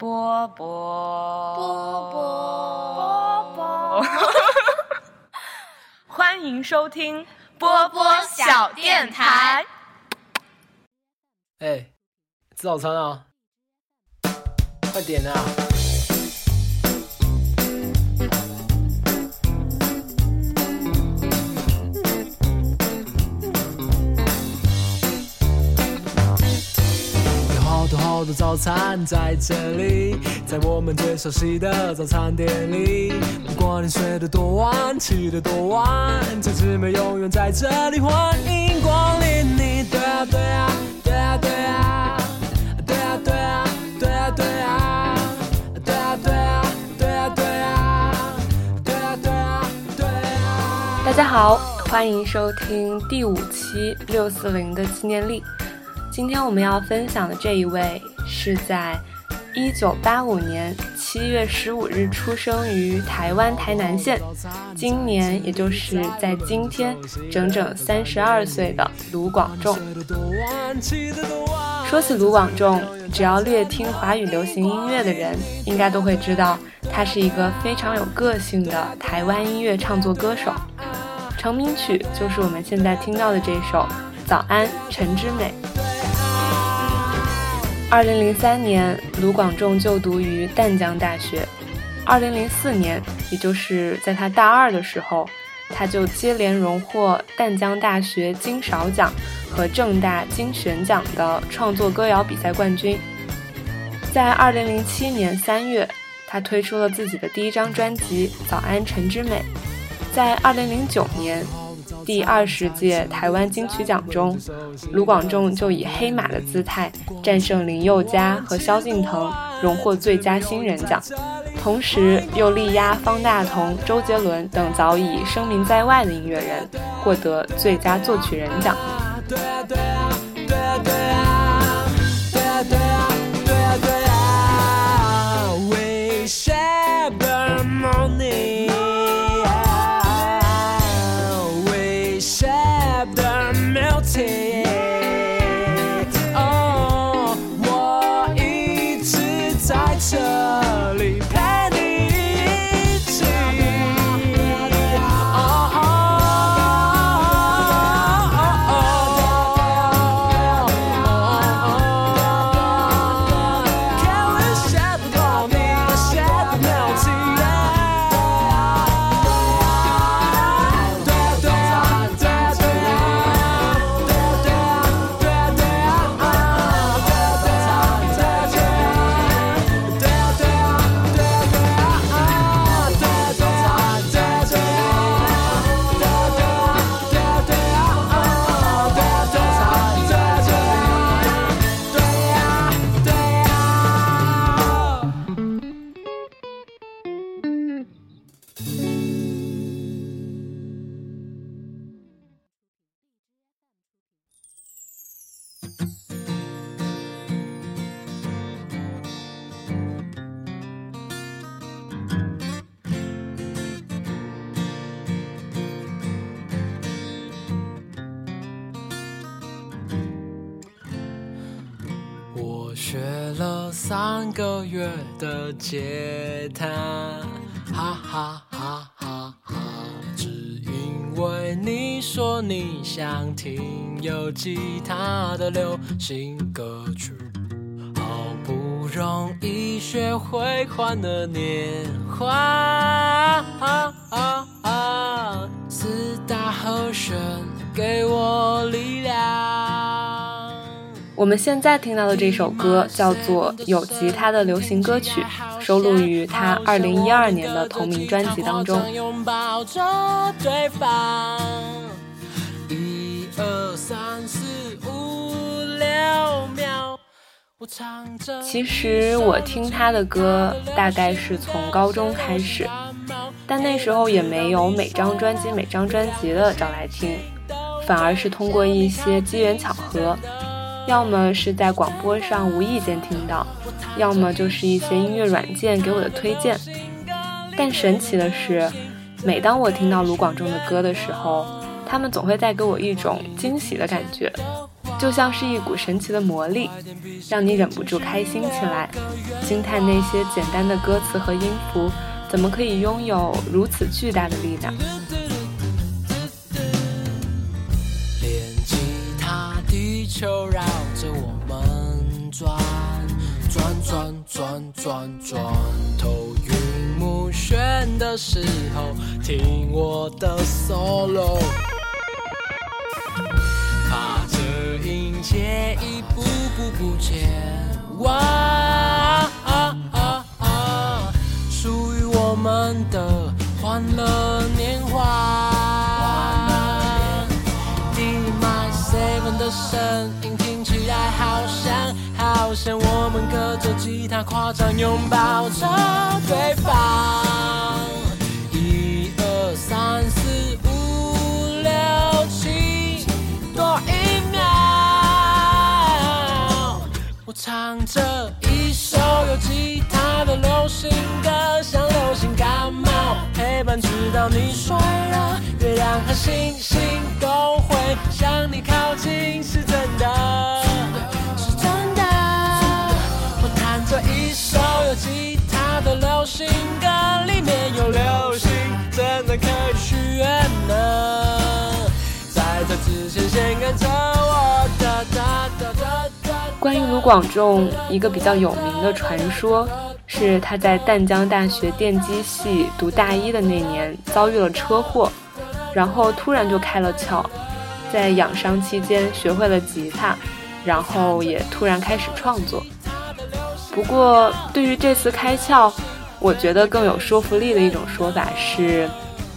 波波波波波波，欢迎收听波波小电台。哎，吃早餐啊！快点啊！好多好多早餐在这里，在我们最熟悉的早餐店里。不管你睡得多晚，起得多晚，这姊妹永远在这里，欢迎光临你。对啊对啊对啊对啊对啊对啊对啊对啊对啊对啊对啊对啊对啊对啊对啊。大家好，欢迎收听第五期六四零的纪念历。今天我们要分享的这一位是在一九八五年七月十五日出生于台湾台南县，今年也就是在今天整整三十二岁的卢广仲。说起卢广仲，只要略听华语流行音乐的人，应该都会知道他是一个非常有个性的台湾音乐唱作歌手。成名曲就是我们现在听到的这首《早安陈之美》。二零零三年，卢广仲就读于淡江大学。二零零四年，也就是在他大二的时候，他就接连荣获淡江大学金勺奖和正大金选奖的创作歌谣比赛冠军。在二零零七年三月，他推出了自己的第一张专辑《早安陈之美》。在二零零九年。第二十届台湾金曲奖中，卢广仲就以黑马的姿态战胜林宥嘉和萧敬腾，荣获最佳新人奖，同时又力压方大同、周杰伦等早已声名在外的音乐人，获得最佳作曲人奖。学了三个月的吉他，哈哈哈哈哈！只因为你说你想听有吉他的流行歌曲，好不容易学会换了年华，四大和弦给我力量。我们现在听到的这首歌叫做《有吉他的流行歌曲》，收录于他二零一二年的同名专辑当中。其实我听他的歌大概是从高中开始，但那时候也没有每张专辑每张专辑的找来听，反而是通过一些机缘巧合。要么是在广播上无意间听到，要么就是一些音乐软件给我的推荐。但神奇的是，每当我听到卢广仲的歌的时候，他们总会带给我一种惊喜的感觉。就像是一股神奇的魔力，让你忍不住开心起来，惊叹那些简单的歌词和音符怎么可以拥有如此巨大的力量。球绕着我们转，转转转转转，头晕目眩的时候，听我的 solo。踏着音阶，一步步不见哇，属于我们的欢乐像我们隔着吉他夸张拥抱着对方。一二三四五六七，多一秒。我唱着一首有吉他的流行歌，像流行感冒，陪伴直到你睡了。月亮和星星都会向你靠近，关于卢广仲，一个比较有名的传说是他在淡江大学电机系读大一的那年遭遇了车祸，然后突然就开了窍，在养伤期间学会了吉他，然后也突然开始创作。不过，对于这次开窍，我觉得更有说服力的一种说法是，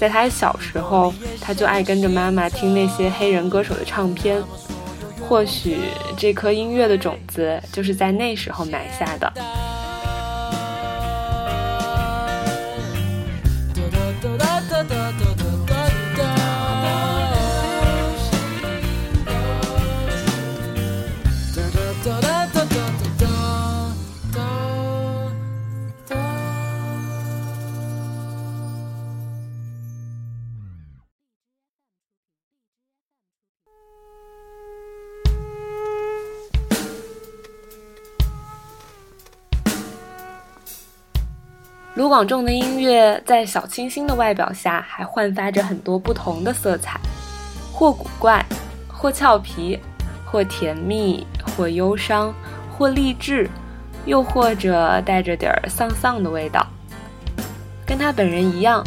在他小时候，他就爱跟着妈妈听那些黑人歌手的唱片。或许这颗音乐的种子就是在那时候埋下的。广仲的音乐在小清新的外表下，还焕发着很多不同的色彩，或古怪，或俏皮，或甜蜜，或忧伤，或励志，又或者带着点儿丧丧的味道。跟他本人一样，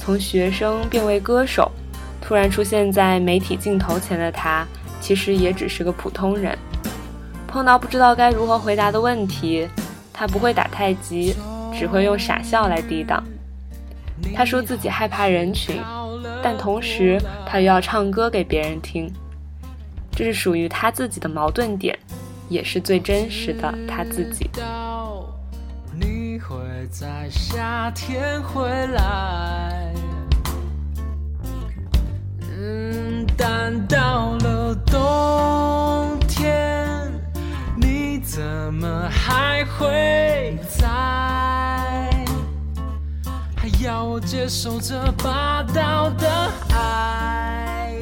从学生变为歌手，突然出现在媒体镜头前的他，其实也只是个普通人。碰到不知道该如何回答的问题，他不会打太极。只会用傻笑来抵挡。他说自己害怕人群，但同时他又要唱歌给别人听，这是属于他自己的矛盾点，也是最真实的他自己。你会在夏天回来，嗯，但到了冬天，你怎么还会在？要我接受这霸道的爱，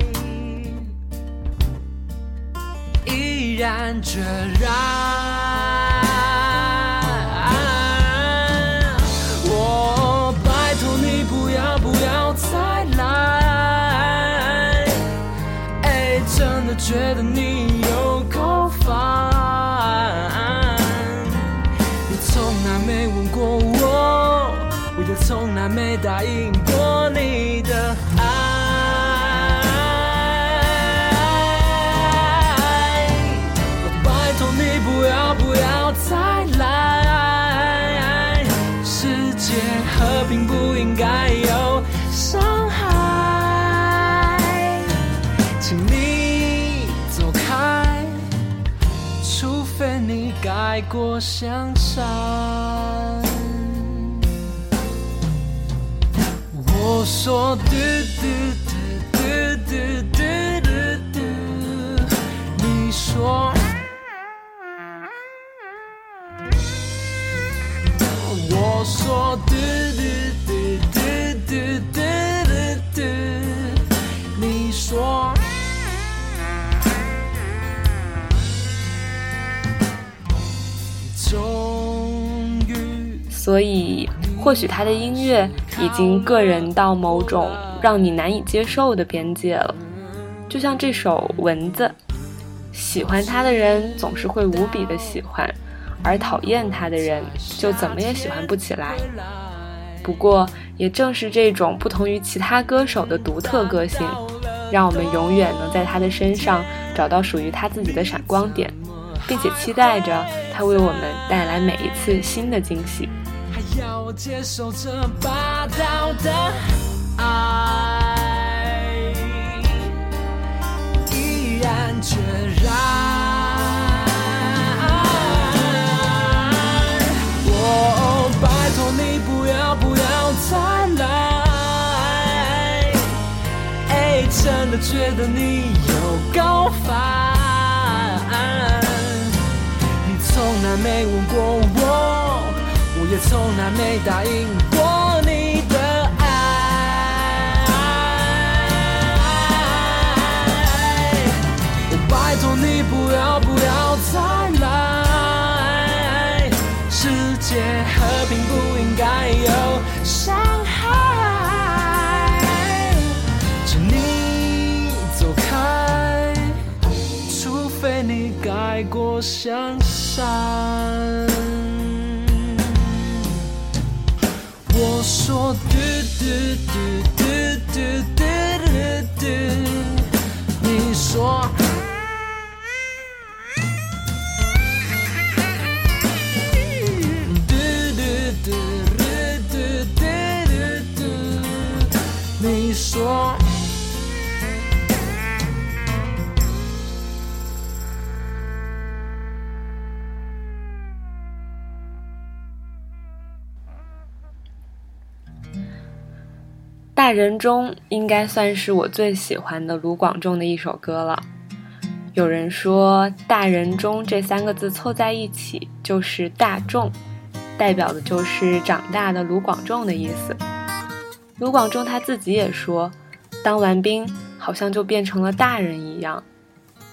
依然决然。相差。我说。或许他的音乐已经个人到某种让你难以接受的边界了。就像这首《蚊子》，喜欢他的人总是会无比的喜欢，而讨厌他的人就怎么也喜欢不起来。不过，也正是这种不同于其他歌手的独特个性，让我们永远能在他的身上找到属于他自己的闪光点，并且期待着他为我们带来每一次新的惊喜。要我接受这霸道的爱？毅然决然，我拜托你不要不要再来，哎，真的觉得你有够烦，你从来没问过，我。也从来没答应过你的爱。我拜托。你不要不要再来，世界和平不应该有伤害，请你走开，除非你改过向善。嘟嘟嘟嘟嘟嘟嘟嘟你说大人中应该算是我最喜欢的卢广仲的一首歌了。有人说“大人中”这三个字凑在一起就是“大众”，代表的就是长大的卢广仲的意思。卢广仲他自己也说，当完兵好像就变成了大人一样。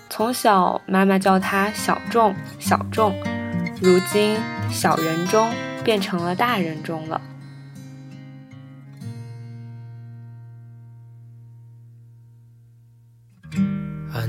从小妈妈叫他小众小众，如今小人中变成了大人中了。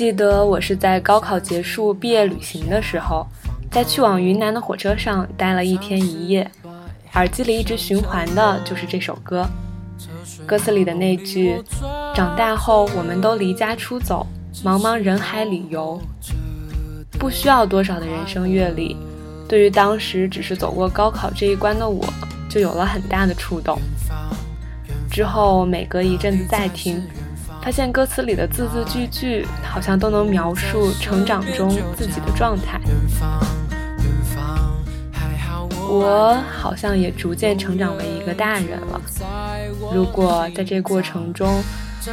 记得我是在高考结束、毕业旅行的时候。在去往云南的火车上待了一天一夜，耳机里一直循环的就是这首歌。歌词里的那句“长大后我们都离家出走，茫茫人海里游”，不需要多少的人生阅历，对于当时只是走过高考这一关的我，就有了很大的触动。之后每隔一阵子再听，发现歌词里的字字句句好像都能描述成长中自己的状态。我好像也逐渐成长为一个大人了。如果在这过程中，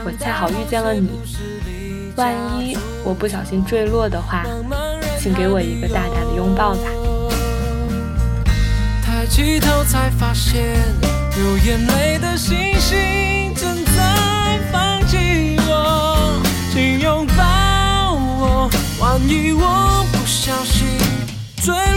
我恰好遇见了你，万一我不小心坠落的话，请给我一个大大的拥抱吧。抬起头才发现，流眼泪的星星万一我不小心坠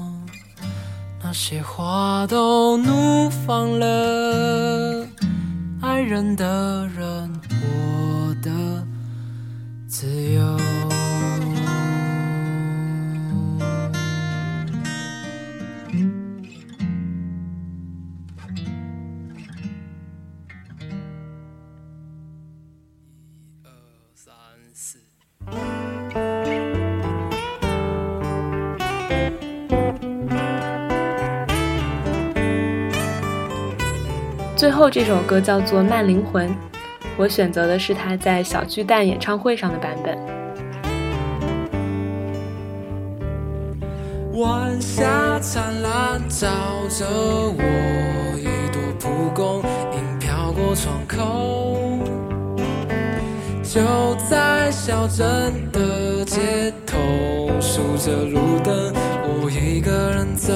那些花都怒放了，爱人的人，我的自由。最后这首歌叫做《慢灵魂》，我选择的是他在小巨蛋演唱会上的版本。晚霞灿烂照着我，一朵蒲公英飘过窗口。就在小镇的街头，数着路灯，我一个人走，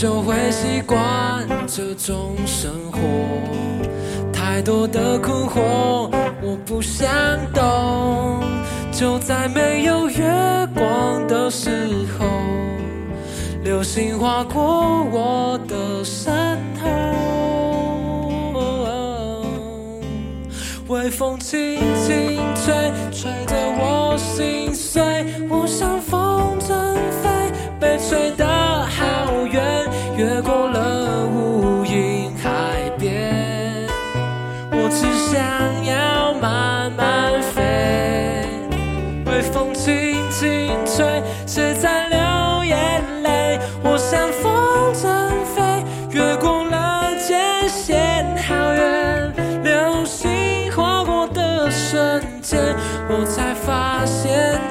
就会习惯这种生活。太多的困惑，我不想懂。就在没有月光的时候，流星划过我的身后，微风轻轻吹，吹得我心碎。我像风筝飞，被吹得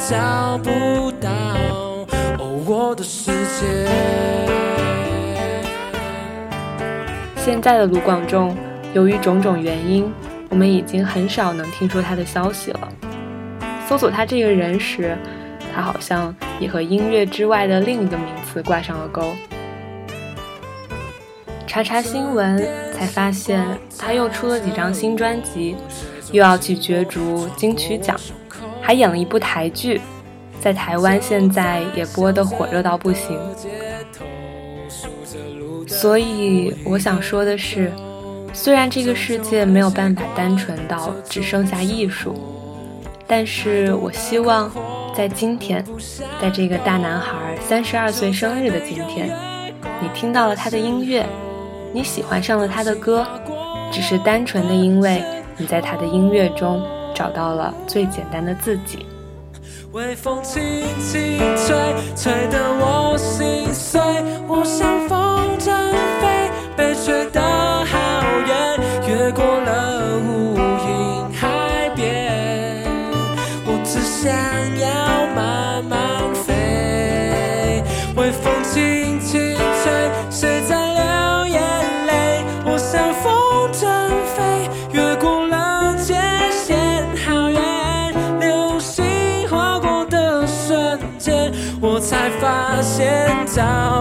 找不到哦我的世界。现在的卢广仲，由于种种原因，我们已经很少能听说他的消息了。搜索他这个人时，他好像也和音乐之外的另一个名词挂上了钩。查查新闻，才发现他又出了几张新专辑，又要去角逐金曲奖，还演了一部台剧，在台湾现在也播得火热到不行。所以我想说的是，虽然这个世界没有办法单纯到只剩下艺术，但是我希望在今天，在这个大男孩三十二岁生日的今天，你听到了他的音乐，你喜欢上了他的歌，只是单纯的因为你在他的音乐中找到了最简单的自己。微风轻轻吹，吹得我心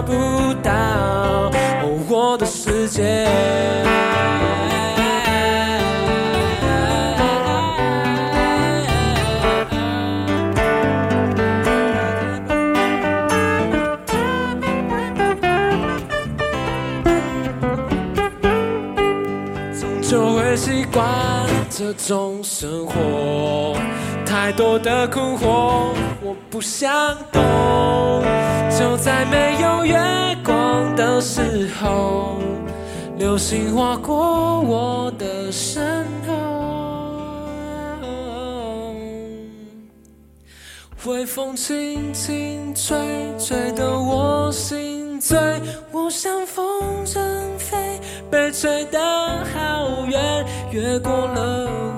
不到我的世界。就会习惯这种生活太多的困惑我不想懂。就在没有月光的时候流星划过我的身后。微风轻轻吹吹得我心醉。我像风筝飞被吹得好远越过了